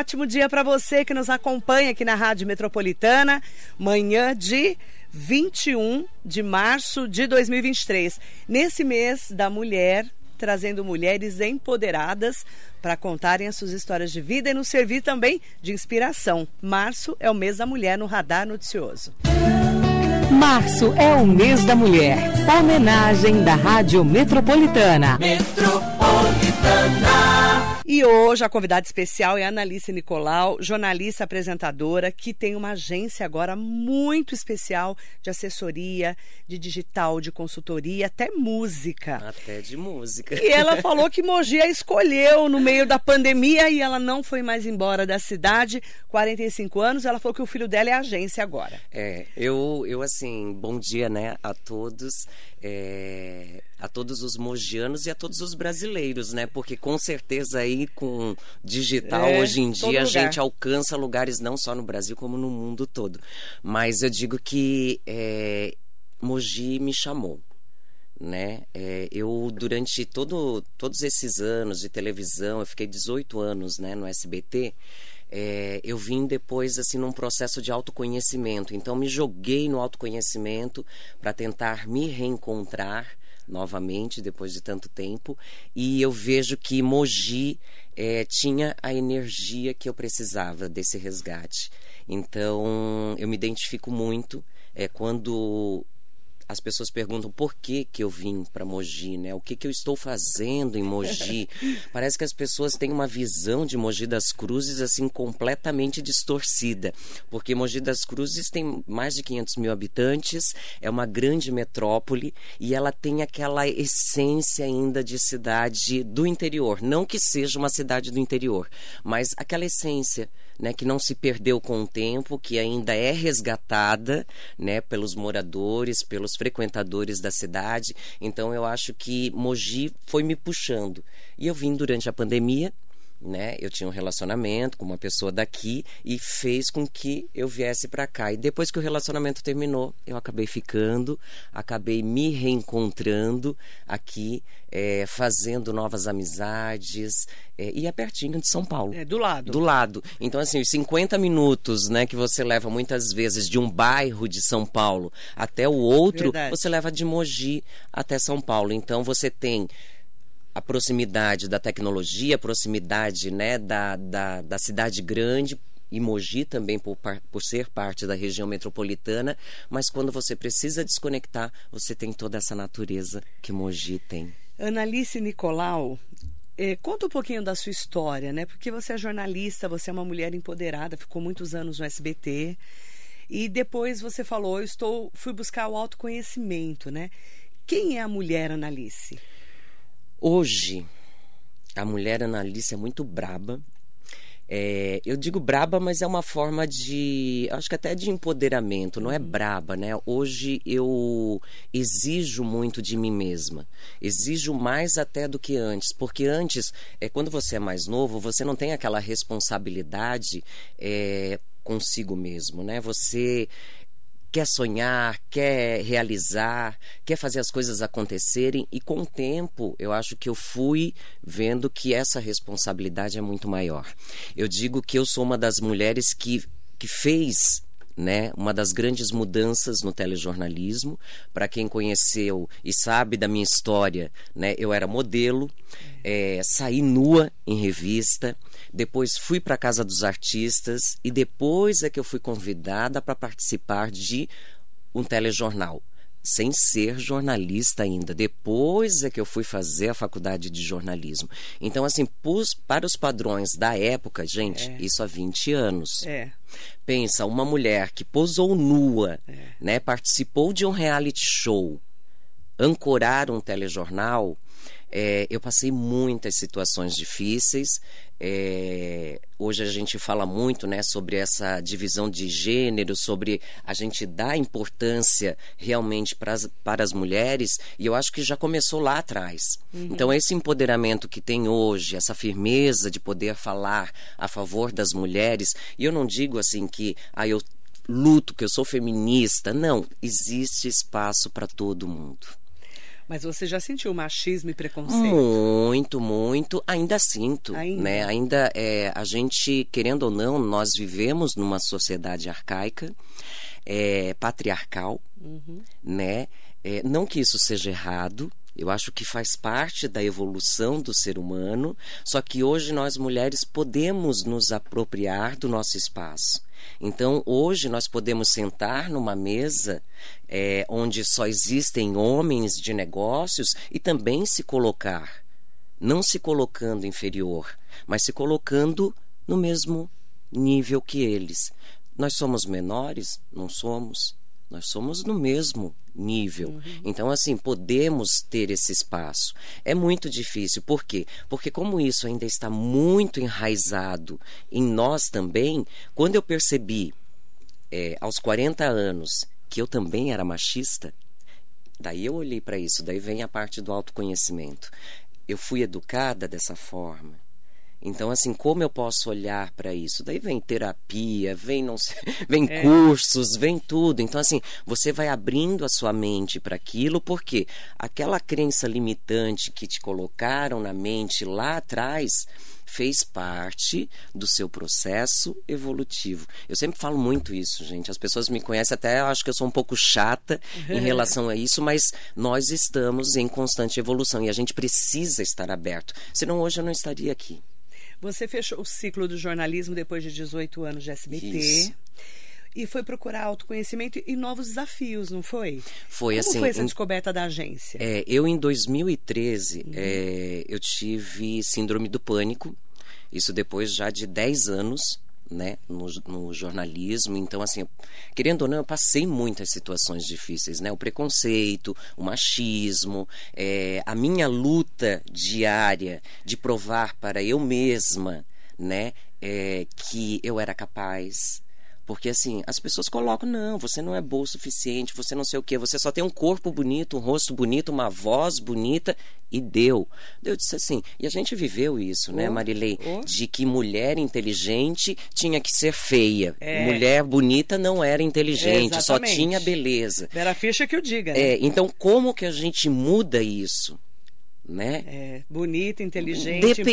ótimo dia para você que nos acompanha aqui na Rádio Metropolitana. Manhã de 21 de março de 2023. Nesse mês da mulher, trazendo mulheres empoderadas para contarem as suas histórias de vida e nos servir também de inspiração. Março é o mês da mulher no Radar Noticioso. Março é o mês da mulher. Homenagem da Rádio Metropolitana. Metropolitana. E hoje a convidada especial é a Analice Nicolau, jornalista apresentadora, que tem uma agência agora muito especial de assessoria, de digital, de consultoria, até música. Até de música. E ela falou que Mogi a escolheu no meio da pandemia e ela não foi mais embora da cidade. 45 anos, ela falou que o filho dela é agência agora. É, eu, eu assim, bom dia, né, a todos. É, a todos os mogianos e a todos os brasileiros, né? Porque com certeza aí com digital é, hoje em dia a gente alcança lugares não só no Brasil como no mundo todo. Mas eu digo que é, Mogi me chamou. Né? É, eu durante todo, todos esses anos de televisão, eu fiquei 18 anos né, no SBT, é, eu vim depois assim num processo de autoconhecimento. Então me joguei no autoconhecimento para tentar me reencontrar novamente depois de tanto tempo e eu vejo que Mogi é, tinha a energia que eu precisava desse resgate. Então eu me identifico muito é, quando as pessoas perguntam por que, que eu vim para Mogi, né? O que, que eu estou fazendo em Mogi? Parece que as pessoas têm uma visão de Mogi das Cruzes assim completamente distorcida, porque Mogi das Cruzes tem mais de 500 mil habitantes, é uma grande metrópole e ela tem aquela essência ainda de cidade do interior. Não que seja uma cidade do interior, mas aquela essência né, que não se perdeu com o tempo, que ainda é resgatada né, pelos moradores, pelos frequentadores da cidade. Então eu acho que Mogi foi me puxando. E eu vim durante a pandemia, né? Eu tinha um relacionamento com uma pessoa daqui e fez com que eu viesse para cá. E depois que o relacionamento terminou, eu acabei ficando, acabei me reencontrando aqui, é, fazendo novas amizades é, e é pertinho de São Paulo. É do lado. Do lado. Então assim, os 50 minutos, né, que você leva muitas vezes de um bairro de São Paulo até o outro, Verdade. você leva de Mogi até São Paulo. Então você tem a proximidade da tecnologia, a proximidade né, da, da, da cidade grande, e Mogi também por, por ser parte da região metropolitana, mas quando você precisa desconectar, você tem toda essa natureza que Mogi tem. Analice Nicolau, eh, conta um pouquinho da sua história, né? Porque você é jornalista, você é uma mulher empoderada, ficou muitos anos no SBT. E depois você falou, eu estou, fui buscar o autoconhecimento, né? Quem é a mulher Analice? Hoje, a mulher analista é muito braba. É, eu digo braba, mas é uma forma de. Acho que até de empoderamento, não é uhum. braba, né? Hoje eu exijo muito de mim mesma. Exijo mais até do que antes. Porque antes, é, quando você é mais novo, você não tem aquela responsabilidade é, consigo mesmo, né? Você quer sonhar, quer realizar, quer fazer as coisas acontecerem e com o tempo eu acho que eu fui vendo que essa responsabilidade é muito maior. Eu digo que eu sou uma das mulheres que, que fez né, uma das grandes mudanças no telejornalismo. Para quem conheceu e sabe da minha história, né, eu era modelo, é, saí nua em revista, depois fui para a Casa dos Artistas e depois é que eu fui convidada para participar de um telejornal sem ser jornalista ainda. Depois é que eu fui fazer a faculdade de jornalismo. Então, assim, pus, para os padrões da época, gente, é. isso há 20 anos. É. Pensa, uma mulher que posou nua, é. né, participou de um reality show, ancorar um telejornal, é, eu passei muitas situações difíceis. É, hoje a gente fala muito né, sobre essa divisão de gênero, sobre a gente dar importância realmente para as, para as mulheres, e eu acho que já começou lá atrás. Uhum. Então, esse empoderamento que tem hoje, essa firmeza de poder falar a favor das mulheres, e eu não digo assim que ah, eu luto, que eu sou feminista, não, existe espaço para todo mundo. Mas você já sentiu machismo e preconceito? Muito, muito. Ainda sinto, Ainda? né? Ainda é, a gente, querendo ou não, nós vivemos numa sociedade arcaica, é, patriarcal, né? É, não que isso seja errado. Eu acho que faz parte da evolução do ser humano, só que hoje nós mulheres podemos nos apropriar do nosso espaço. Então, hoje nós podemos sentar numa mesa é, onde só existem homens de negócios e também se colocar, não se colocando inferior, mas se colocando no mesmo nível que eles. Nós somos menores? Não somos. Nós somos no mesmo nível. Então, assim, podemos ter esse espaço. É muito difícil. Por quê? Porque, como isso ainda está muito enraizado em nós também, quando eu percebi, é, aos 40 anos, que eu também era machista, daí eu olhei para isso. Daí vem a parte do autoconhecimento. Eu fui educada dessa forma. Então, assim, como eu posso olhar para isso? Daí vem terapia, vem não sei, vem É. cursos, vem tudo. Então, assim, você vai abrindo a sua mente para aquilo, porque aquela crença limitante que te colocaram na mente lá atrás fez parte do seu processo evolutivo. Eu sempre falo muito isso, gente. As pessoas me conhecem até, eu acho que eu sou um pouco chata em relação a isso, mas nós estamos em constante evolução e a gente precisa estar aberto. Senão hoje eu não estaria aqui. Você fechou o ciclo do jornalismo depois de 18 anos de SBT. Isso. E foi procurar autoconhecimento e novos desafios, não foi? Foi Como assim. foi essa descoberta da agência? É, eu em 2013 é, eu tive síndrome do pânico. Isso depois já de 10 anos, né, no, no jornalismo. Então, assim, querendo ou não, eu passei muitas situações difíceis, né? O preconceito, o machismo, é, a minha luta diária de provar para eu mesma, né, é, que eu era capaz. Porque assim, as pessoas colocam, não, você não é boa o suficiente, você não sei o quê, você só tem um corpo bonito, um rosto bonito, uma voz bonita, e deu. Eu disse assim, e a gente viveu isso, né, Marilei? oh. De que mulher inteligente tinha que ser feia. É. Mulher bonita não era inteligente, só Exatamente. tinha beleza. Vera Ficha que o diga, né? É, então, como que a gente muda isso? Né? É, bonita, inteligente, Independente,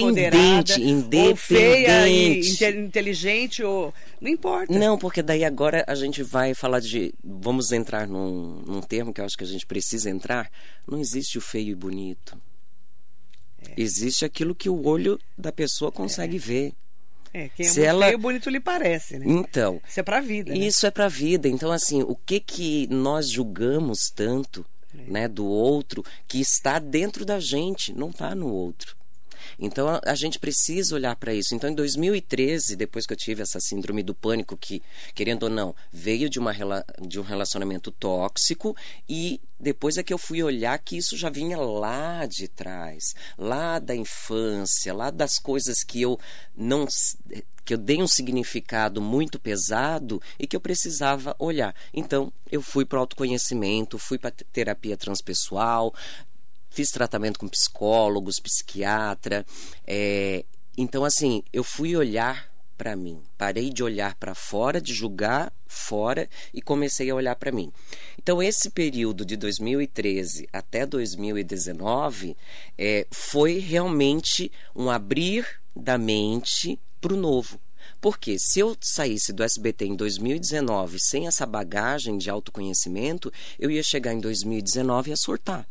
empoderada, ou feia e independente. inte- inteligente, ou não importa. Não, porque daí agora a gente vai falar de. Vamos entrar num, num termo que eu acho que a gente precisa entrar. Não existe o feio e bonito. É. Existe aquilo que o olho da pessoa consegue ver. É, quem é Se muito ela- feio, bonito lhe parece, né? Então, Isso é pra vida, né? isso é pra vida. Então, assim, o que que nós julgamos tanto, É. né, do outro que está dentro da gente, não está no outro. Então a, a gente precisa olhar para isso. Então em 2013, depois que eu tive essa síndrome do pânico que, querendo ou não, veio de uma de um relacionamento tóxico e depois é que eu fui olhar que isso já vinha lá de trás, lá da infância, lá das coisas que eu não que eu dei um significado muito pesado e que eu precisava olhar. Então, eu fui para o autoconhecimento, fui para terapia transpessoal, fiz tratamento com psicólogos, psiquiatra. é, então, assim, eu fui olhar para mim. Parei de olhar para fora, de julgar fora e comecei a olhar para mim. Então, esse período de 2013 até 2019 é, foi realmente um abrir da mente para o novo. Porque se eu saísse do SBT em 2019 sem essa bagagem de autoconhecimento, eu ia chegar em 2019 e ia surtar.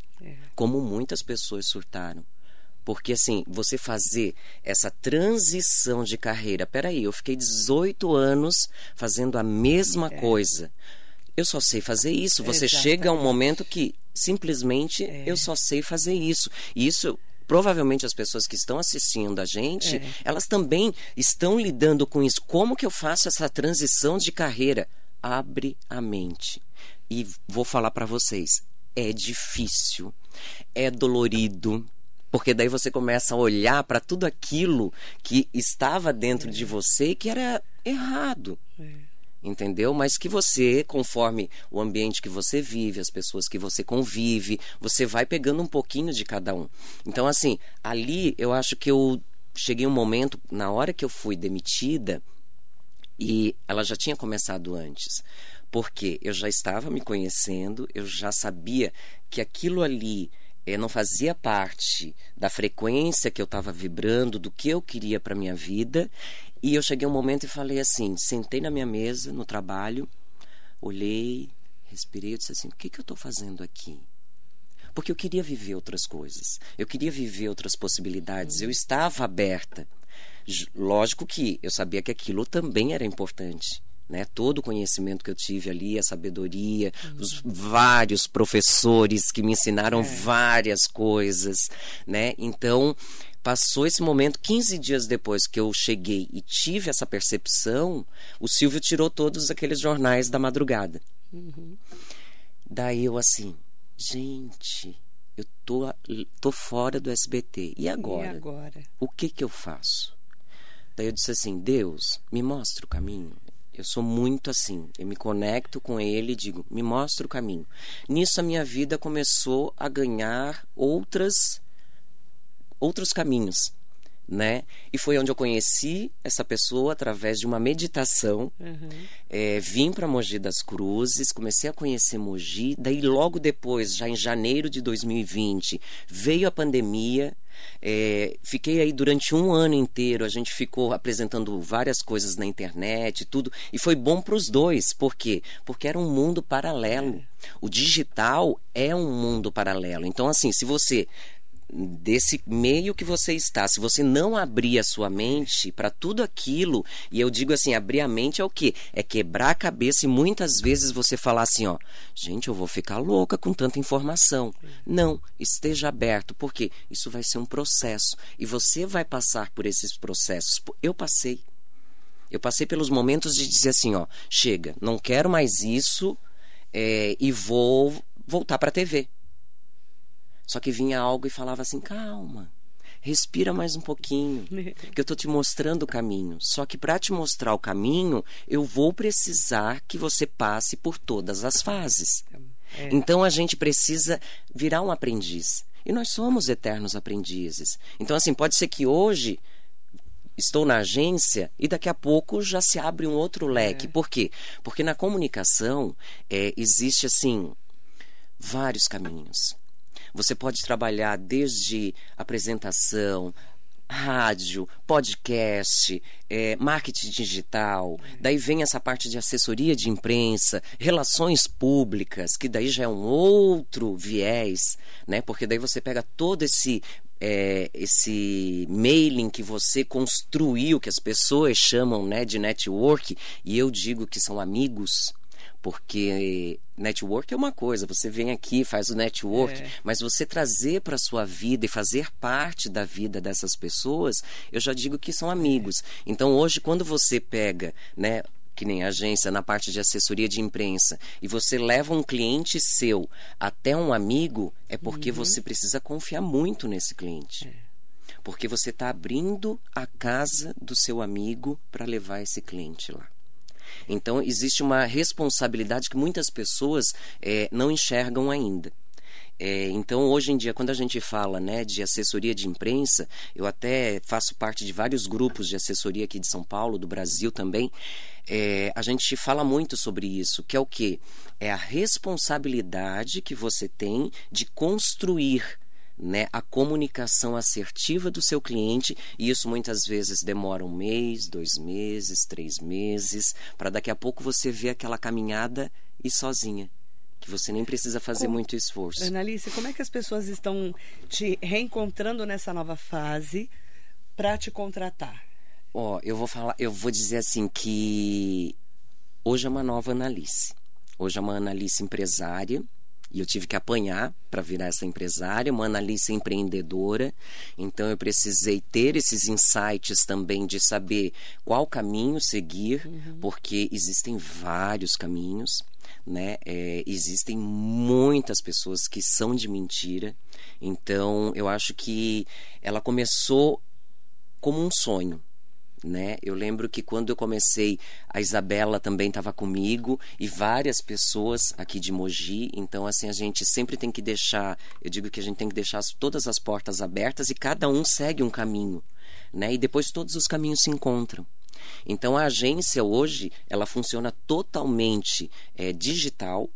Como muitas pessoas surtaram. Porque assim, você fazer essa transição de carreira. Peraí, eu fiquei 18 anos fazendo a mesma coisa. Eu só sei fazer isso. Você chega a um momento que simplesmente eu só sei fazer isso. E isso provavelmente as pessoas que estão assistindo a gente, elas também estão lidando com isso. Como que eu faço essa transição de carreira? Abre a mente. E vou falar para vocês, é difícil, é dolorido, porque daí você começa a olhar para tudo aquilo que estava dentro de você que era errado entendeu? Mas que você, conforme o ambiente que você vive, as pessoas que você convive, você vai pegando um pouquinho de cada um. Então, assim, ali eu acho que eu cheguei um momento, na hora que eu fui demitida, e ela já tinha começado antes. Porque eu já estava me conhecendo, eu já sabia que aquilo ali é, não fazia parte da frequência que eu estava vibrando, do que eu queria para minha vida. E eu cheguei um momento e falei assim, sentei na minha mesa, no trabalho, olhei, respirei e disse assim, o que, que eu estou fazendo aqui? Porque eu queria viver outras coisas, eu queria viver outras possibilidades, eu estava aberta. Lógico que eu sabia que aquilo também era importante. Né? Todo o conhecimento que eu tive ali, a sabedoria, uhum. os vários professores que me ensinaram é. várias coisas, né? Então, passou esse momento, 15 dias depois que eu cheguei e tive essa percepção, o Silvio tirou todos aqueles jornais da madrugada. Uhum. Daí eu assim, gente, eu tô, tô fora do SBT. E agora? E agora? O que que eu faço? Daí eu disse assim: Deus, me mostra o caminho. Eu sou muito assim. Eu me conecto com ele e digo: me mostra o caminho. Nisso a minha vida começou a ganhar outras outros caminhos né? E foi onde eu conheci essa pessoa através de uma meditação. Uhum. É, vim para Mogi das Cruzes, comecei a conhecer Mogi. Daí, logo depois, já em janeiro de 2020, veio a pandemia. É, fiquei aí durante um ano inteiro. A gente ficou apresentando várias coisas na internet, tudo. E foi bom para os dois. Por quê? Porque era um mundo paralelo. É. O digital é um mundo paralelo. Então, assim, se você desse meio que você está, se você não abrir a sua mente para tudo aquilo, e eu digo assim, abrir a mente é o quê? É quebrar a cabeça e muitas vezes você falar assim, ó, gente, eu vou ficar louca com tanta informação. Não, esteja aberto, porque isso vai ser um processo e você vai passar por esses processos. Eu passei. Eu passei pelos momentos de dizer assim, ó, chega, não quero mais isso é, e vou voltar para a TV só que vinha algo e falava assim: calma, respira mais um pouquinho, que eu estou te mostrando o caminho. Só que para te mostrar o caminho, eu vou precisar que você passe por todas as fases. É. Então a gente precisa virar um aprendiz. E nós somos eternos aprendizes. Então, assim, pode ser que hoje estou na agência e daqui a pouco já se abre um outro leque. É. Por quê? Porque na comunicação é, existe, assim, vários caminhos. Você pode trabalhar desde apresentação, rádio, podcast, é, marketing digital, daí vem essa parte de assessoria de imprensa, relações públicas, que daí já é um outro viés, né? Porque daí você pega todo esse é, esse mailing que você construiu, que as pessoas chamam né, de network, e eu digo que são amigos, porque network é uma coisa, você vem aqui, faz o network, é. mas você trazer para sua vida e fazer parte da vida dessas pessoas, eu já digo que são amigos. Então hoje quando você pega, né, que nem agência na parte de assessoria de imprensa e você leva um cliente seu até um amigo, é porque uhum. você precisa confiar muito nesse cliente. É. Porque você está abrindo a casa do seu amigo para levar esse cliente lá. Então, existe uma responsabilidade que muitas pessoas é, não enxergam ainda. É, então, hoje em dia, quando a gente fala né, de assessoria de imprensa, eu até faço parte de vários grupos de assessoria aqui de São Paulo, do Brasil também. É, a gente fala muito sobre isso, que é o que? É a responsabilidade que você tem de construir né, a comunicação assertiva do seu cliente, e isso muitas vezes demora um mês, dois meses, três meses, para daqui a pouco você ver aquela caminhada e sozinha. Que você nem precisa fazer como, muito esforço. Analice, como é que as pessoas estão te reencontrando nessa nova fase para te contratar? Ó, oh, eu vou falar, eu vou dizer assim que hoje é uma nova Analice. Hoje é uma Analice empresária, e eu tive que apanhar para virar essa empresária, uma analista empreendedora. Então eu precisei ter esses insights também de saber qual caminho seguir, uhum. porque existem vários caminhos. Né? É, existem muitas pessoas que são de mentira. Então eu acho que ela começou como um sonho né? Eu lembro que quando eu comecei, a Isabela também estava comigo e várias pessoas aqui de Mogi. Então, assim, a gente sempre tem que deixar, eu digo que a gente tem que deixar todas as portas abertas e cada um segue um caminho, né? E depois todos os caminhos se encontram. Então, a agência hoje, ela funciona totalmente é, digital,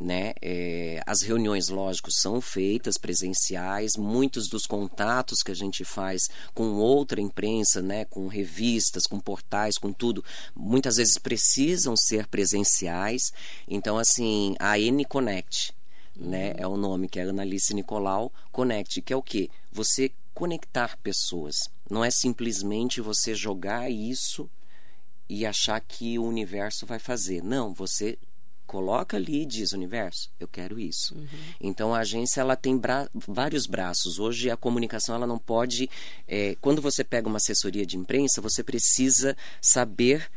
né? É, as reuniões, lógico, são feitas presenciais. Muitos dos contatos que a gente faz com outra imprensa, né? Com revistas, com portais, com tudo, muitas vezes precisam ser presenciais. Então, assim, a N Connect, né? É o nome que é Analice Nicolau Connect, que é o que? Você conectar pessoas. Não é simplesmente você jogar isso e achar que o universo vai fazer. Não, você coloca ali e diz universo eu quero isso uhum. então a agência ela tem bra vários braços hoje a comunicação ela não pode é, quando você pega uma assessoria de imprensa você precisa saber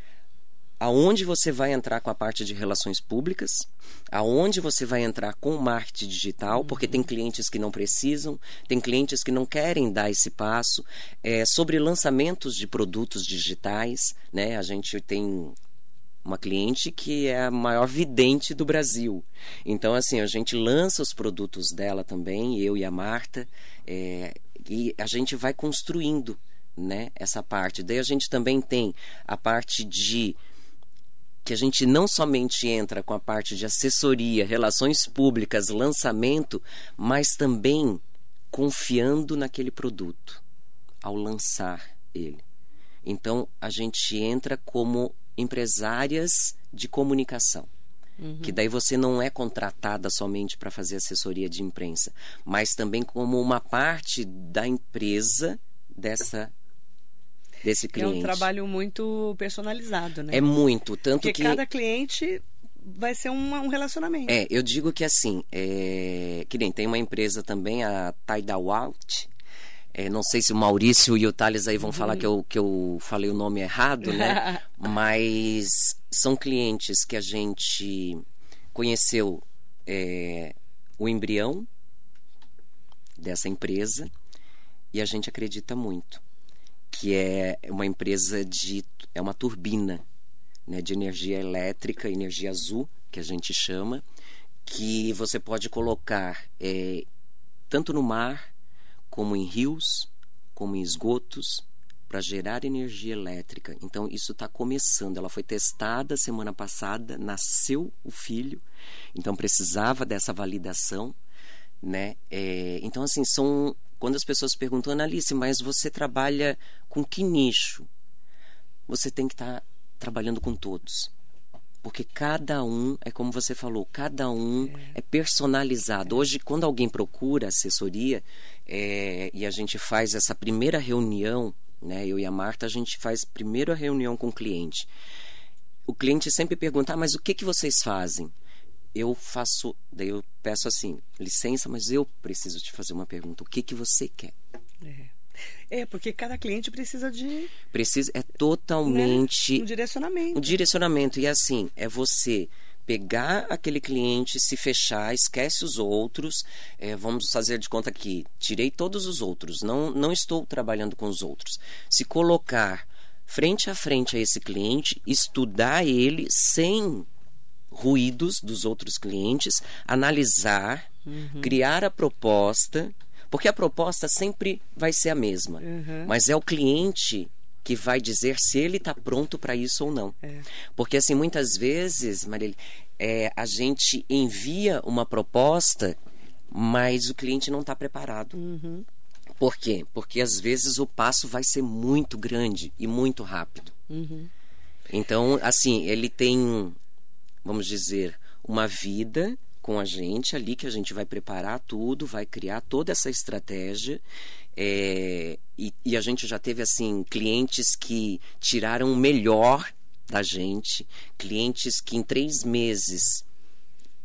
aonde você vai entrar com a parte de relações públicas, aonde você vai entrar com o marketing digital, porque tem clientes que não precisam, tem clientes que não querem dar esse passo, é, sobre lançamentos de produtos digitais, né? A gente tem uma cliente que é a maior vidente do Brasil. Então, assim, a gente lança os produtos dela também, eu e a Marta, é, e a gente vai construindo né, essa parte. Daí a gente também tem a parte de que a gente não somente entra com a parte de assessoria, relações públicas, lançamento, mas também confiando naquele produto ao lançar ele. Então a gente entra como empresárias de comunicação. Uhum. Que daí você não é contratada somente para fazer assessoria de imprensa, mas também como uma parte da empresa dessa desse cliente. É um trabalho muito personalizado, né? É muito, tanto Porque que cada cliente vai ser um, um relacionamento. É, eu digo que assim, é... que nem tem uma empresa também, a Tidal é, não sei se o Maurício e o Thales aí vão uhum. falar que eu, que eu falei o nome errado, né? Mas são clientes que a gente conheceu é, o embrião dessa empresa e a gente acredita muito que é uma empresa de é uma turbina né, de energia elétrica, energia azul que a gente chama, que você pode colocar é, tanto no mar como em rios, como em esgotos, para gerar energia elétrica. Então, isso está começando. Ela foi testada semana passada, nasceu o filho, então precisava dessa validação. Né? É, então, assim, são. Quando as pessoas perguntam, Analice, mas você trabalha com que nicho? Você tem que estar tá trabalhando com todos porque cada um, é como você falou, cada um é, é personalizado. Hoje, quando alguém procura assessoria é, e a gente faz essa primeira reunião, né, eu e a Marta, a gente faz primeiro a reunião com o cliente. O cliente sempre pergunta, ah, mas o que, que vocês fazem? Eu faço, daí eu peço assim, licença, mas eu preciso te fazer uma pergunta. O que, que você quer? É. É, porque cada cliente precisa de. Precisa, é totalmente. Né? Um direcionamento. Um direcionamento. E assim, é você pegar aquele cliente, se fechar, esquece os outros. É, vamos fazer de conta que tirei todos os outros, não, não estou trabalhando com os outros. Se colocar frente a frente a esse cliente, estudar ele sem ruídos dos outros clientes, analisar, uhum. criar a proposta porque a proposta sempre vai ser a mesma. Uhum. Mas é o cliente que vai dizer se ele está pronto para isso ou não. É. Porque, assim, muitas vezes, Marília, é, a gente envia uma proposta, mas o cliente não está preparado. Uhum. Por quê? Porque às vezes o passo vai ser muito grande e muito rápido. Uhum. Então, assim, ele tem, vamos dizer, uma vida com a gente ali, que a gente vai preparar tudo, vai criar toda essa estratégia. É, e, e, a gente já teve assim clientes que tiraram o melhor da gente, clientes que em três meses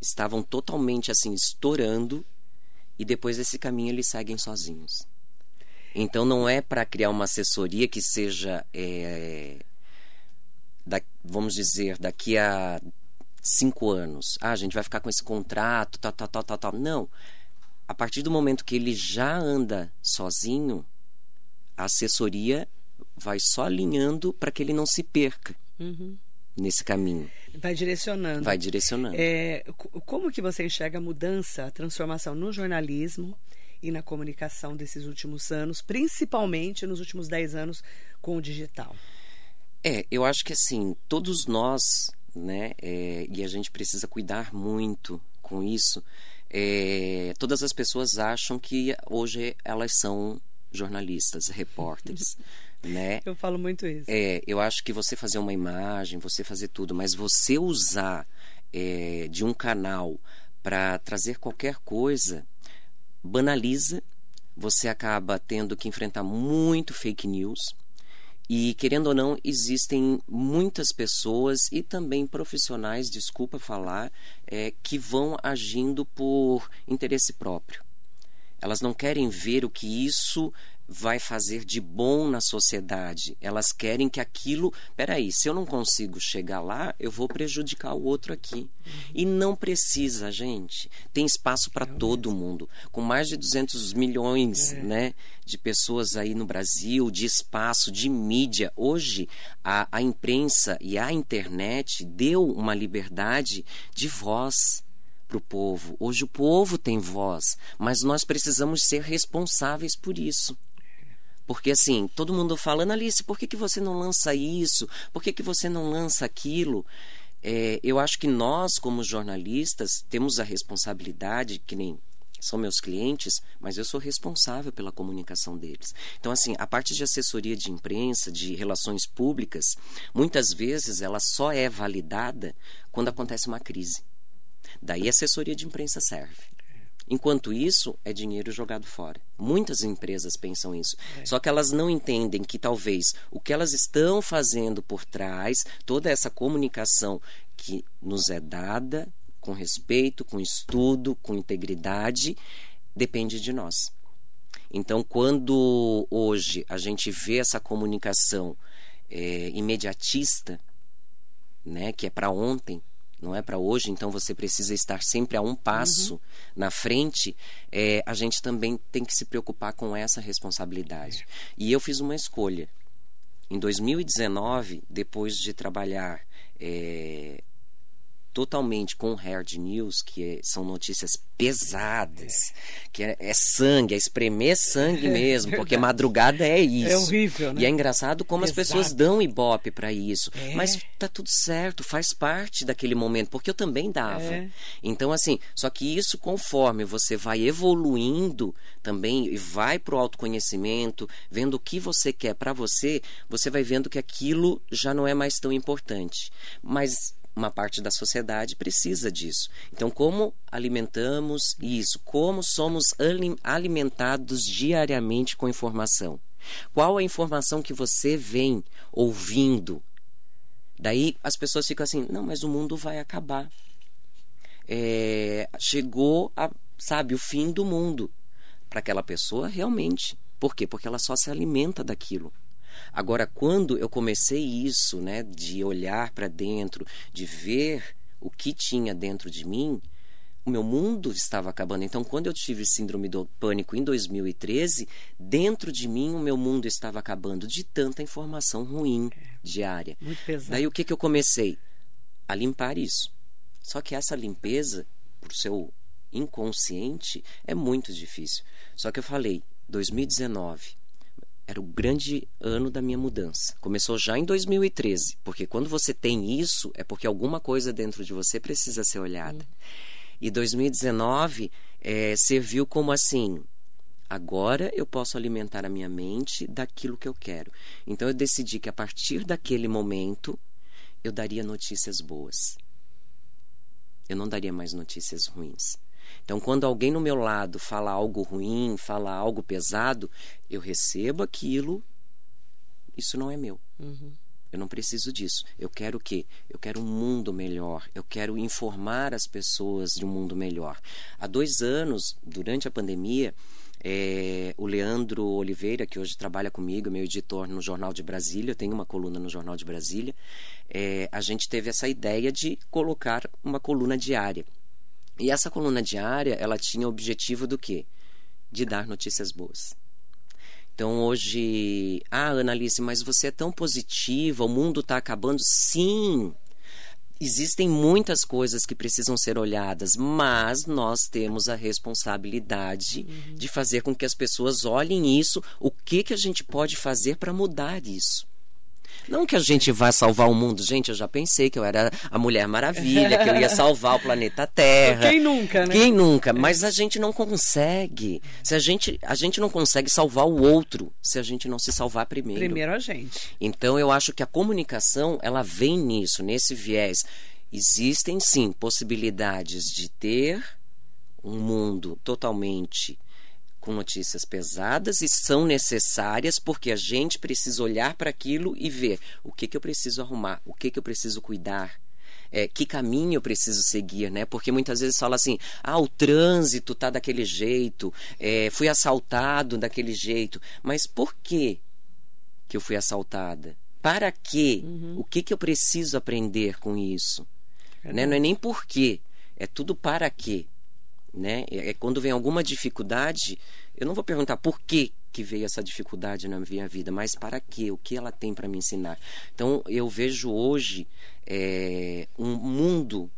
estavam totalmente assim estourando e depois desse caminho eles seguem sozinhos. Então não é para criar uma assessoria que seja, é, da, vamos dizer, daqui a cinco anos. Ah, a gente vai ficar com esse contrato, tal, tal, tal, tal, tal. Não. A partir do momento que ele já anda sozinho, a assessoria vai só alinhando para que ele não se perca uhum. nesse caminho. Vai direcionando. Vai direcionando. É, como que você enxerga a mudança, a transformação no jornalismo e na comunicação desses últimos anos, principalmente nos últimos dez anos com o digital? É, eu acho que assim, todos nós né? É, e a gente precisa cuidar muito com isso, é, todas as pessoas acham que hoje elas são jornalistas, repórteres. né? Eu falo muito isso. É, eu acho que você fazer uma imagem, você fazer tudo, mas você usar é, de um canal para trazer qualquer coisa, banaliza, você acaba tendo que enfrentar muito fake news. E, querendo ou não, existem muitas pessoas e também profissionais, desculpa falar, é, que vão agindo por interesse próprio. Elas não querem ver o que isso vai fazer de bom na sociedade. Elas querem que aquilo. Peraí, se eu não consigo chegar lá, eu vou prejudicar o outro aqui. Uhum. E não precisa, gente. Tem espaço para todo mundo. Com mais de 200 milhões é. né, de pessoas aí no Brasil, de espaço, de mídia. Hoje, a, a imprensa e a internet deu uma liberdade de voz para o povo. Hoje o povo tem voz, mas nós precisamos ser responsáveis por isso. Porque assim, todo mundo fala, Alice, por que, que você não lança isso? Por que, que você não lança aquilo? É, eu acho que nós, como jornalistas, temos a responsabilidade, que nem são meus clientes, mas eu sou responsável pela comunicação deles. Então, assim, a parte de assessoria de imprensa, de relações públicas, muitas vezes ela só é validada quando acontece uma crise. Daí a assessoria de imprensa serve. Enquanto isso, é dinheiro jogado fora. Muitas empresas pensam isso. É. Só que elas não entendem que talvez o que elas estão fazendo por trás, toda essa comunicação que nos é dada com respeito, com estudo, com integridade, depende de nós. Então, quando hoje a gente vê essa comunicação é, imediatista, né, que é para ontem, não é para hoje, então você precisa estar sempre a um passo uhum. na frente. É, a gente também tem que se preocupar com essa responsabilidade. É. E eu fiz uma escolha. Em 2019, depois de trabalhar é, totalmente com hard news, que é, são notícias pesadas, que é, é, sangue, é espremer sangue mesmo, é porque madrugada é isso. É horrível, né? E é engraçado como Pesado. as pessoas dão ibope para isso. É. Mas tá tudo certo, faz parte daquele momento, porque eu também dava. É. Então, assim, só que isso conforme você vai evoluindo também e vai pro autoconhecimento, vendo o que você quer para você, você vai vendo que aquilo já não é mais tão importante. Mas uma parte da sociedade precisa disso. Então, como alimentamos isso? Como somos alimentados diariamente com informação? Qual a informação que você vem ouvindo? Daí as pessoas ficam assim: não, mas o mundo vai acabar. É, chegou, a, sabe, o fim do mundo. Para aquela pessoa, realmente. Por quê? Porque ela só se alimenta daquilo. Agora, quando eu comecei isso, né, de olhar para dentro, de ver o que tinha dentro de mim, o meu mundo estava acabando. Então, quando eu tive síndrome do pânico em 2013, dentro de mim o meu mundo estava acabando de tanta informação ruim diária. Muito pesado. Daí o que, que eu comecei? A limpar isso. Só que essa limpeza, por seu inconsciente, é muito difícil. Só que eu falei, 2019, era o grande ano da minha mudança. Começou já em 2013, porque quando você tem isso, é porque alguma coisa dentro de você precisa ser olhada. Uhum. E 2019 é, serviu como assim: agora eu posso alimentar a minha mente daquilo que eu quero. Então eu decidi que a partir daquele momento eu daria notícias boas. Eu não daria mais notícias ruins. Então, quando alguém no meu lado fala algo ruim, fala algo pesado, eu recebo aquilo, isso não é meu. Uhum. Eu não preciso disso. Eu quero o quê? Eu quero um mundo melhor. Eu quero informar as pessoas de um mundo melhor. Há dois anos, durante a pandemia, é, o Leandro Oliveira, que hoje trabalha comigo, meu editor no Jornal de Brasília, eu tenho uma coluna no Jornal de Brasília, é, a gente teve essa ideia de colocar uma coluna diária. E essa coluna diária, ela tinha o objetivo do quê? De dar notícias boas. Então hoje, ah, Annalise, mas você é tão positiva, o mundo está acabando. Sim, existem muitas coisas que precisam ser olhadas, mas nós temos a responsabilidade uhum. de fazer com que as pessoas olhem isso, o que, que a gente pode fazer para mudar isso. Não que a gente vá salvar o mundo. Gente, eu já pensei que eu era a Mulher Maravilha, que eu ia salvar o planeta Terra. Quem nunca, né? Quem nunca? Mas a gente não consegue. Se a gente, a gente não consegue salvar o outro se a gente não se salvar primeiro. Primeiro a gente. Então eu acho que a comunicação, ela vem nisso, nesse viés. Existem sim possibilidades de ter um mundo totalmente com notícias pesadas e são necessárias porque a gente precisa olhar para aquilo e ver o que, que eu preciso arrumar, o que, que eu preciso cuidar. É, que caminho eu preciso seguir, né? Porque muitas vezes fala assim, ah, o trânsito tá daquele jeito, é, fui assaltado daquele jeito, mas por que que eu fui assaltada? Para quê? Uhum. O que que eu preciso aprender com isso? É né? Não é nem por quê, é tudo para quê né? É, é quando vem alguma dificuldade, eu não vou perguntar por que que veio essa dificuldade na minha vida, mas para quê? O que ela tem para me ensinar? Então eu vejo hoje é, um mundo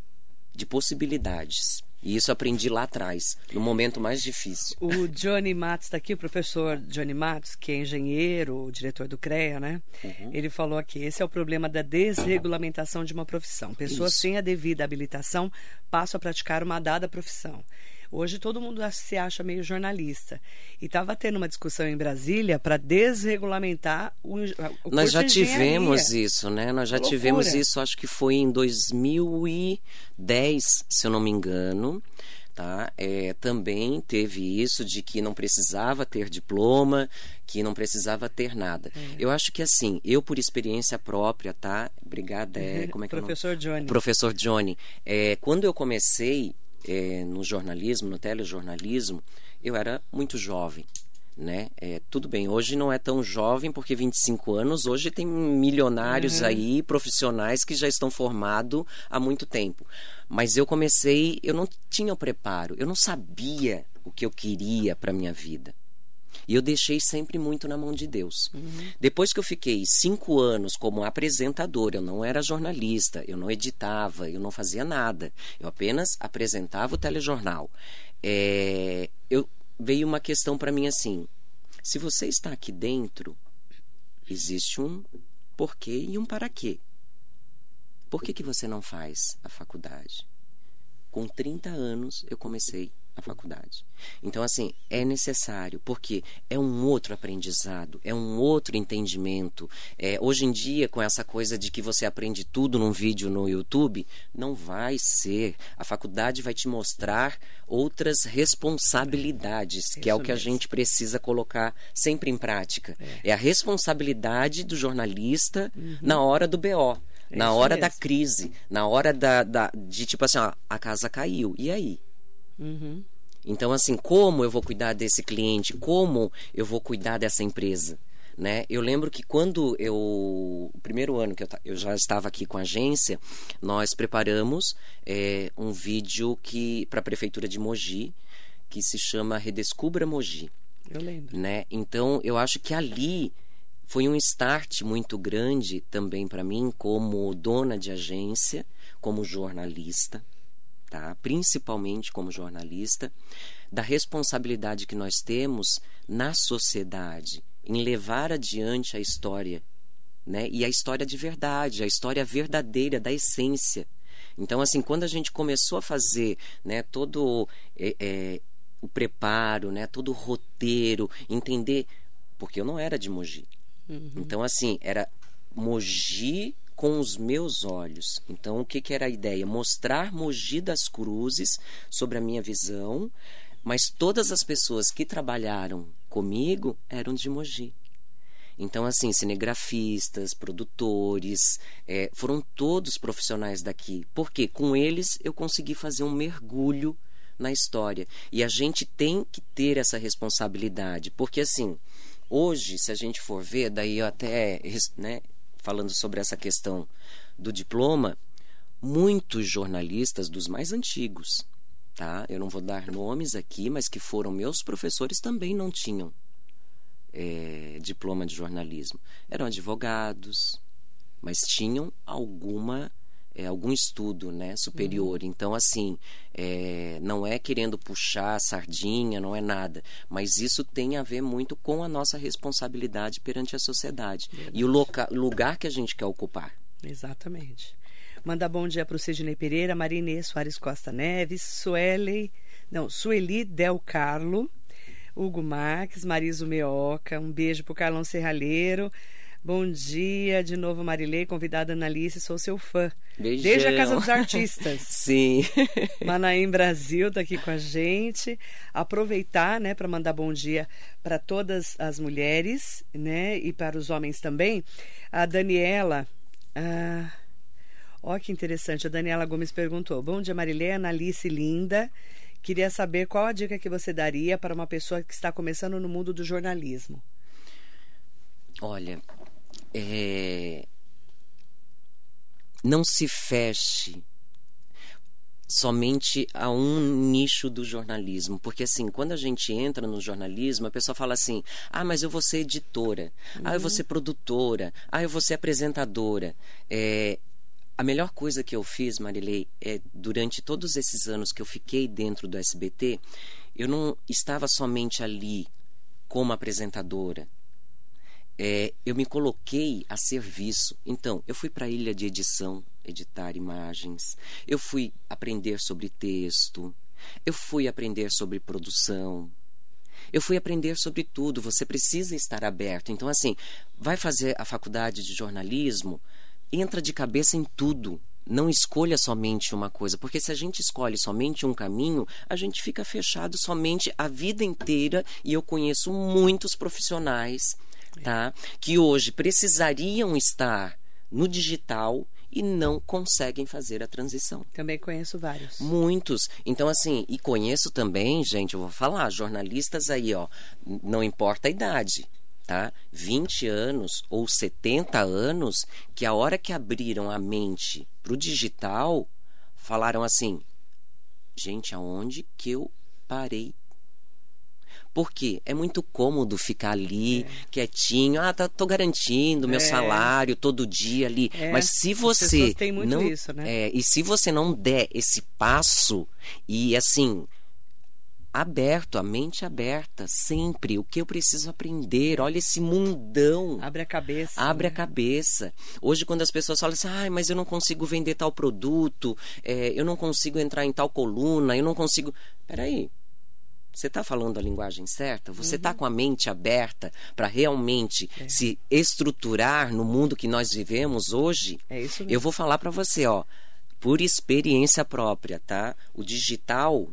de possibilidades. E isso aprendi lá atrás, no momento mais difícil. O Johnny Matos está aqui, o professor Johnny Matos, que é engenheiro, diretor do CREA, né? Uhum. Ele falou aqui: esse é o problema da desregulamentação de uma profissão. Pessoas isso. sem a devida habilitação passam a praticar uma dada profissão. Hoje todo mundo se acha meio jornalista. E estava tendo uma discussão em Brasília para desregulamentar o, o Nós já tivemos isso, né? Nós já Loucura. tivemos isso, acho que foi em 2010, se eu não me engano. Tá? É, também teve isso de que não precisava ter diploma, que não precisava ter nada. É. Eu acho que assim, eu por experiência própria, tá? Obrigada, é, como é que Professor é Johnny. Professor Johnny. É, quando eu comecei, é, no jornalismo, no telejornalismo, eu era muito jovem. Né? É, tudo bem, hoje não é tão jovem, porque 25 anos, hoje tem milionários uhum. aí, profissionais que já estão formados há muito tempo. Mas eu comecei, eu não tinha o preparo, eu não sabia o que eu queria para minha vida. E eu deixei sempre muito na mão de Deus. Uhum. Depois que eu fiquei cinco anos como apresentador, eu não era jornalista, eu não editava, eu não fazia nada. Eu apenas apresentava o telejornal. É, eu veio uma questão para mim assim: se você está aqui dentro, existe um porquê e um para quê. Por que, que você não faz a faculdade? Com 30 anos eu comecei a faculdade. Então, assim, é necessário, porque é um outro aprendizado, é um outro entendimento. É, hoje em dia, com essa coisa de que você aprende tudo num vídeo no YouTube, não vai ser. A faculdade vai te mostrar outras responsabilidades, que é o que mesmo. a gente precisa colocar sempre em prática. É, é a responsabilidade do jornalista uhum. na hora do BO. É na hora mesmo. da crise, na hora da, da, de tipo assim, ó, a casa caiu. E aí? Uhum. Então, assim, como eu vou cuidar desse cliente? Como eu vou cuidar dessa empresa? Né? Eu lembro que quando eu. O primeiro ano que eu, eu já estava aqui com a agência, nós preparamos é, um vídeo que para a Prefeitura de Mogi, que se chama Redescubra Mogi. Eu lembro. Né? Então, eu acho que ali foi um start muito grande também para mim, como dona de agência, como jornalista tá? principalmente como jornalista, da responsabilidade que nós temos na sociedade em levar adiante a história, né? E a história de verdade, a história verdadeira da essência. Então, assim, quando a gente começou a fazer, né, todo é, é, o preparo, né, todo o roteiro, entender, porque eu não era de Mogi. Uhum. Então, assim, era Mogi com os meus olhos. Então, o que, que era a ideia? Mostrar Mogi das Cruzes sobre a minha visão, mas todas as pessoas que trabalharam comigo eram de Mogi. Então, assim, cinegrafistas, produtores, é, foram todos profissionais daqui. Porque com eles eu consegui fazer um mergulho na história. E a gente tem que ter essa responsabilidade. Porque, assim, hoje, se a gente for ver, daí eu até né, falando sobre essa questão do diploma, muitos jornalistas dos mais antigos, tá? Eu não vou dar nomes aqui, mas que foram meus professores também não tinham é, diploma de jornalismo. Eram advogados, mas tinham alguma é, algum estudo né, superior. Uhum. Então, assim, é, não é querendo puxar sardinha, não é nada. Mas isso tem a ver muito com a nossa responsabilidade perante a sociedade Verdade. e o loca, lugar que a gente quer ocupar. Exatamente. Manda bom dia para o Sidney Pereira, Marinê Soares Costa Neves, Sueli, não, Sueli Del Carlo, Hugo Marques, Mariso Meoca, um beijo para o Carlão Serralheiro. Bom dia, de novo Marilei, convidada Analice, sou seu fã. Beijão. Desde a Casa dos Artistas. Sim. Manaim Brasil está aqui com a gente. Aproveitar, né, para mandar bom dia para todas as mulheres, né, e para os homens também. A Daniela, ah, ó que interessante, a Daniela Gomes perguntou: Bom dia, Marilei, Analice linda. Queria saber qual a dica que você daria para uma pessoa que está começando no mundo do jornalismo. Olha, é, não se feche somente a um nicho do jornalismo. Porque, assim, quando a gente entra no jornalismo, a pessoa fala assim: ah, mas eu vou ser editora, uhum. ah, eu vou ser produtora, ah, eu vou ser apresentadora. É, a melhor coisa que eu fiz, Marilei, é durante todos esses anos que eu fiquei dentro do SBT, eu não estava somente ali como apresentadora é, eu me coloquei a serviço. Então, eu fui para a ilha de edição, editar imagens. Eu fui aprender sobre texto. Eu fui aprender sobre produção. Eu fui aprender sobre tudo. Você precisa estar aberto. Então, assim, vai fazer a faculdade de jornalismo, entra de cabeça em tudo. Não escolha somente uma coisa, porque se a gente escolhe somente um caminho, a gente fica fechado somente a vida inteira. E eu conheço muitos profissionais tá? Que hoje precisariam estar no digital e não conseguem fazer a transição. Também conheço vários. Muitos. Então, assim, e conheço também, gente, eu vou falar, jornalistas aí, ó, não importa a idade, tá? 20 anos ou 70 anos, que a hora que abriram a mente para o digital, falaram assim: gente, aonde que eu parei porque é muito cômodo ficar ali, é. quietinho. Ah, tá, tô garantindo meu é. salário todo dia ali. É. Mas se você não, isso, né? É, e se você não der esse passo e assim aberto, a mente aberta, sempre. O que eu preciso aprender? Olha esse mundão. Abre a cabeça. Abre né? a cabeça. Hoje, quando as pessoas falam assim, ah, mas eu não consigo vender tal produto, é, eu não consigo entrar em tal coluna, eu não consigo. Peraí, você está falando a linguagem certa? Você está uhum. com a mente aberta para realmente é. se estruturar no mundo que nós vivemos hoje? É isso mesmo. Eu vou falar para você, ó, por experiência própria, tá? O digital,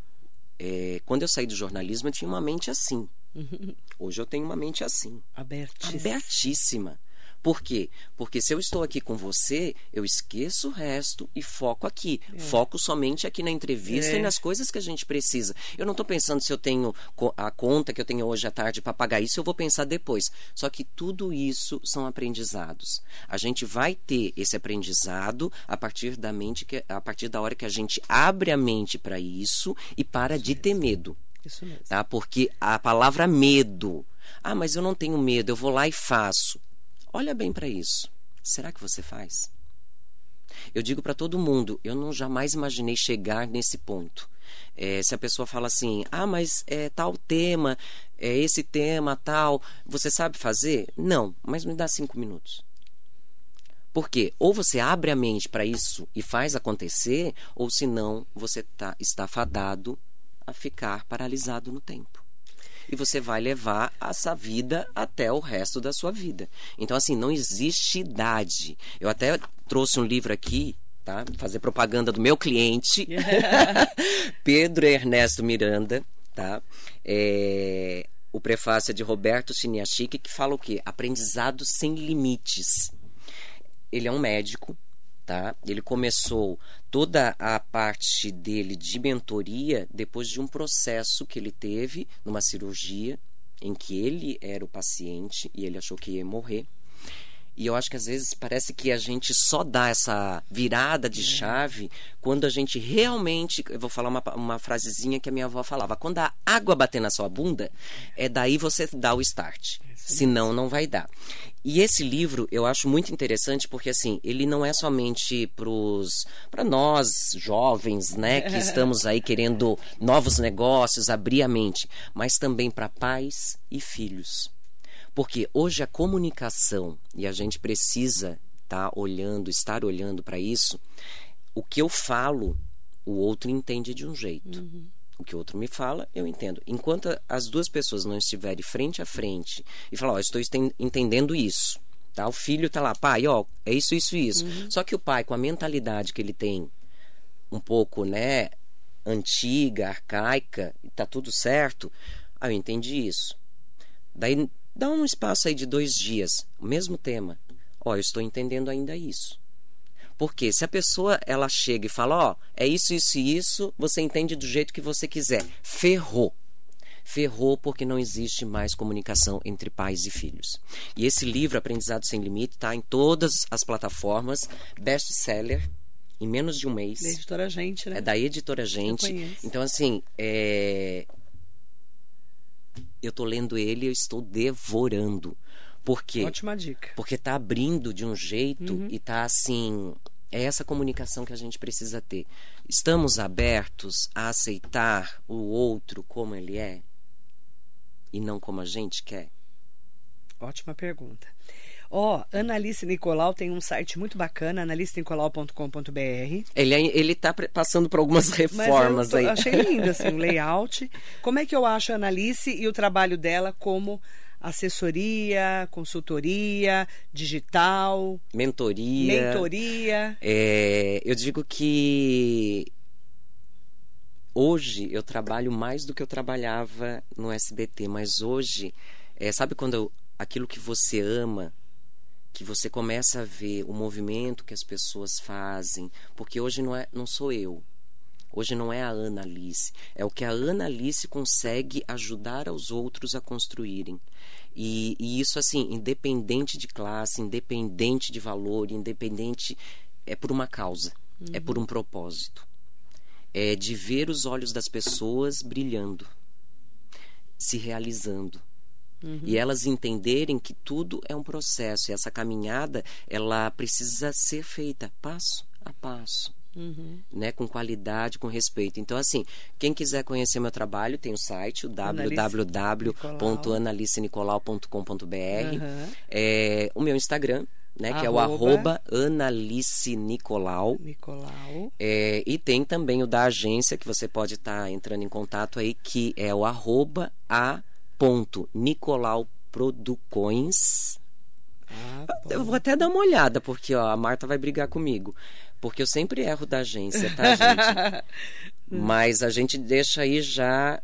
é, quando eu saí do jornalismo, eu tinha uma mente assim. Uhum. Hoje eu tenho uma mente assim. Abertíssima. Abertíssima. Por quê? Porque se eu estou aqui com você, eu esqueço o resto e foco aqui. É. Foco somente aqui na entrevista é. e nas coisas que a gente precisa. Eu não estou pensando se eu tenho a conta que eu tenho hoje à tarde para pagar isso, eu vou pensar depois. Só que tudo isso são aprendizados. A gente vai ter esse aprendizado a partir da mente, que, a partir da hora que a gente abre a mente para isso e para de ter medo. Isso mesmo. Tá? Porque a palavra medo. Ah, mas eu não tenho medo, eu vou lá e faço. Olha bem para isso. Será que você faz? Eu digo para todo mundo, eu não jamais imaginei chegar nesse ponto. É, se a pessoa fala assim, ah, mas é tal tema, é esse tema tal, você sabe fazer? Não, mas me dá cinco minutos. Porque ou você abre a mente para isso e faz acontecer, ou senão você tá, está fadado a ficar paralisado no tempo e você vai levar essa vida até o resto da sua vida. Então, assim, não existe idade. Eu até trouxe um livro aqui Tá? Fazer propaganda do meu cliente, Pedro Ernesto Miranda, tá? É, o prefácio é de Roberto Chiniachique, que fala o quê? Aprendizado sem limites. Ele é um médico, tá? Ele começou toda a parte dele de mentoria depois de um processo que ele teve numa cirurgia em que ele era o paciente e ele achou que ia morrer. E eu acho que às vezes parece que a gente só dá essa virada de chave quando a gente realmente. Eu vou falar uma, uma frasezinha que a minha avó falava: quando a água bater na sua bunda, é daí você dá o start. Senão, não vai dar. E esse livro eu acho muito interessante porque assim, ele não é somente para nós jovens, né, que estamos aí querendo novos negócios, abrir a mente, mas também para pais e filhos. Porque hoje a comunicação, e a gente precisa estar tá olhando, estar olhando para isso, o que eu falo, o outro entende de um jeito. Uhum. O que o outro me fala, eu entendo. Enquanto as duas pessoas não estiverem frente a frente e falar, ó, oh, estou entendendo isso. Tá? O filho tá lá, pai, ó, é isso, isso, isso. Uhum. Só que o pai, com a mentalidade que ele tem, um pouco, né, antiga, arcaica, e tá tudo certo, ah, eu entendi isso. Daí dá um espaço aí de dois dias, o mesmo tema. Ó, eu estou entendendo ainda isso. Porque se a pessoa ela chega e fala, ó, oh, é isso, isso e isso, você entende do jeito que você quiser. Ferrou. Ferrou porque não existe mais comunicação entre pais e filhos. E esse livro, Aprendizado Sem Limite, está em todas as plataformas, best-seller, em menos de um mês. Da editora Gente, né? É da editora Gente. Então, assim, é... eu estou lendo ele e eu estou devorando. Por quê? Ótima dica. Porque tá abrindo de um jeito uhum. e tá assim. É essa comunicação que a gente precisa ter. Estamos abertos a aceitar o outro como ele é e não como a gente quer? Ótima pergunta. Ó, oh, Analice Nicolau tem um site muito bacana, analicenicolau.com.br. Ele, é, ele tá passando por algumas reformas tô, aí. Achei lindo, assim, o layout. Como é que eu acho a Analice e o trabalho dela como assessoria, consultoria, digital, mentoria. Mentoria. É, eu digo que hoje eu trabalho mais do que eu trabalhava no SBT, mas hoje, é, sabe quando eu, aquilo que você ama, que você começa a ver o movimento que as pessoas fazem, porque hoje não é, não sou eu. Hoje não é a Ana Alice, é o que a Ana Alice consegue ajudar aos outros a construírem. E, e isso, assim, independente de classe, independente de valor, independente. É por uma causa, uhum. é por um propósito. É de ver os olhos das pessoas brilhando, se realizando. Uhum. E elas entenderem que tudo é um processo e essa caminhada ela precisa ser feita passo a passo. Uhum. Né, com qualidade, com respeito. Então, assim, quem quiser conhecer meu trabalho, tem o site, o www.analicenicolau.com.br. Uhum. É, o meu Instagram, né, que é o arroba Analice Nicolau. Nicolau. É, e tem também o da agência, que você pode estar tá entrando em contato aí, que é o arroba a ponto Nicolau Producões. Ah, eu vou até dar uma olhada, porque ó, a Marta vai brigar comigo. Porque eu sempre erro da agência, tá, gente? Mas a gente deixa aí já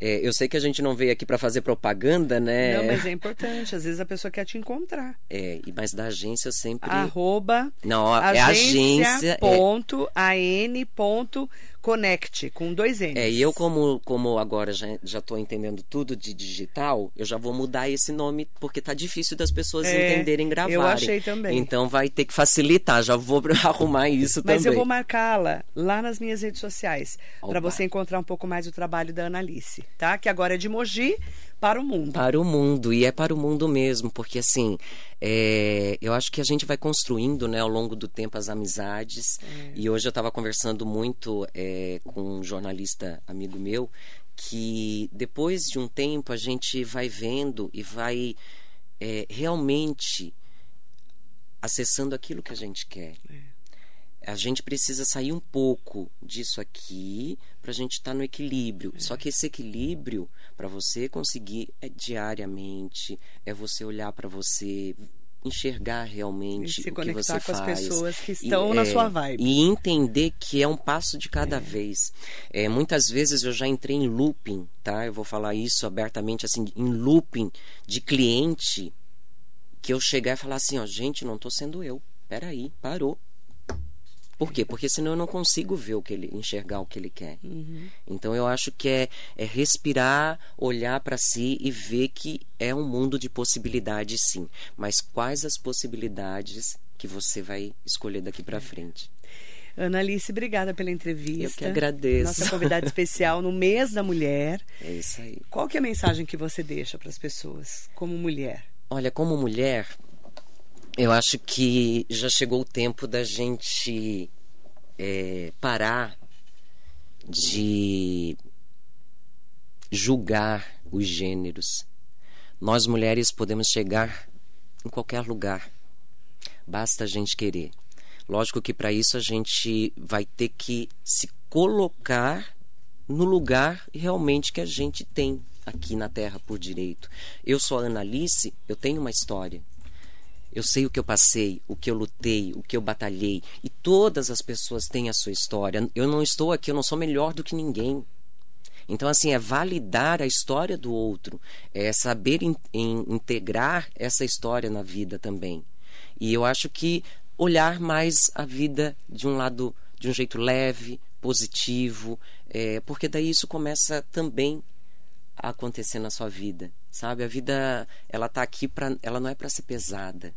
é, eu sei que a gente não veio aqui para fazer propaganda, né? Não, mas é importante. Às vezes a pessoa quer te encontrar. É, mas da agência eu sempre. Arroba. Não, é agência. É ponto, é... an, ponto, Connect, com dois N's. É, e eu, como, como agora já estou entendendo tudo de digital, eu já vou mudar esse nome, porque tá difícil das pessoas é, entenderem gravarem. Eu achei também. Então vai ter que facilitar, já vou arrumar isso Mas também. Mas eu vou marcá-la lá nas minhas redes sociais, para você encontrar um pouco mais o trabalho da Analice, tá? Que agora é de Mogi, para o mundo. Para o mundo, e é para o mundo mesmo, porque assim, é, eu acho que a gente vai construindo né, ao longo do tempo as amizades. É. E hoje eu estava conversando muito é, com um jornalista amigo meu, que depois de um tempo a gente vai vendo e vai é, realmente acessando aquilo que a gente quer. A gente precisa sair um pouco disso aqui para a gente estar tá no equilíbrio. É. Só que esse equilíbrio, para você conseguir, é diariamente, é você olhar para você, enxergar realmente o que você com faz. as pessoas que estão e, na é, sua vibe. E entender que é um passo de cada é. vez. É, muitas vezes eu já entrei em looping, tá? Eu vou falar isso abertamente, assim, em looping de cliente, que eu chegar e falar assim, ó, gente, não estou sendo eu. Peraí, parou por quê? Porque senão eu não consigo ver o que ele, enxergar o que ele quer. Uhum. Então eu acho que é, é respirar, olhar para si e ver que é um mundo de possibilidades, sim. Mas quais as possibilidades que você vai escolher daqui para frente? Ana Alice, obrigada pela entrevista. Eu que agradeço. Nossa convidada especial no mês da mulher. É isso aí. Qual que é a mensagem que você deixa para as pessoas como mulher? Olha, como mulher, Eu acho que já chegou o tempo da gente é, parar de julgar os gêneros. Nós mulheres podemos chegar em qualquer lugar. Basta a gente querer. Lógico que para isso a gente vai ter que se colocar no lugar realmente que a gente tem aqui na Terra por direito. Eu sou a Analice, eu tenho uma história. Eu sei o que eu passei, o que eu lutei, o que eu batalhei. E todas as pessoas têm a sua história. Eu não estou aqui, eu não sou melhor do que ninguém. Então, assim, é validar a história do outro, é saber in, in, integrar essa história na vida também. E eu acho que olhar mais a vida de um lado, de um jeito leve, positivo, é, porque daí isso começa também a acontecer na sua vida, sabe? A vida, ela tá aqui para, ela não é para ser pesada,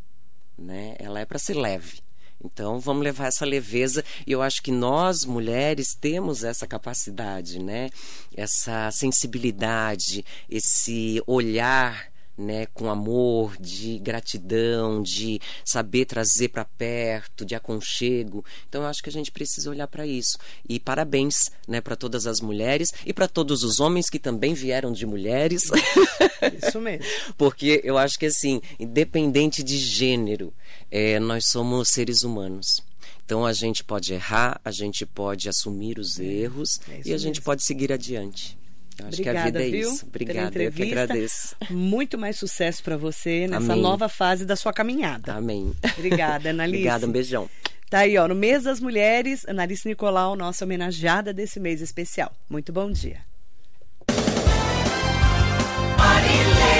né? Ela é para ser leve. Então vamos levar essa leveza e eu acho que nós mulheres temos essa capacidade, né? Essa sensibilidade, esse olhar né, com amor, de gratidão, de saber trazer para perto, de aconchego. Então eu acho que a gente precisa olhar para isso. E parabéns, né, para todas as mulheres e para todos os homens que também vieram de mulheres. Isso mesmo. Porque eu acho que assim, independente de gênero, é, nós somos seres humanos. Então a gente pode errar, a gente pode assumir os erros é e a gente pode seguir adiante. Acho Obrigada, que a vida é viu, isso. Obrigada, eu que agradeço. Muito mais sucesso para você nessa Amém. nova fase da sua caminhada. Amém. Obrigada, Analice. Obrigada, um beijão. Tá aí, ó, no mês das mulheres, Analice Nicolau, nossa homenageada desse mês especial. Muito bom dia. Marília.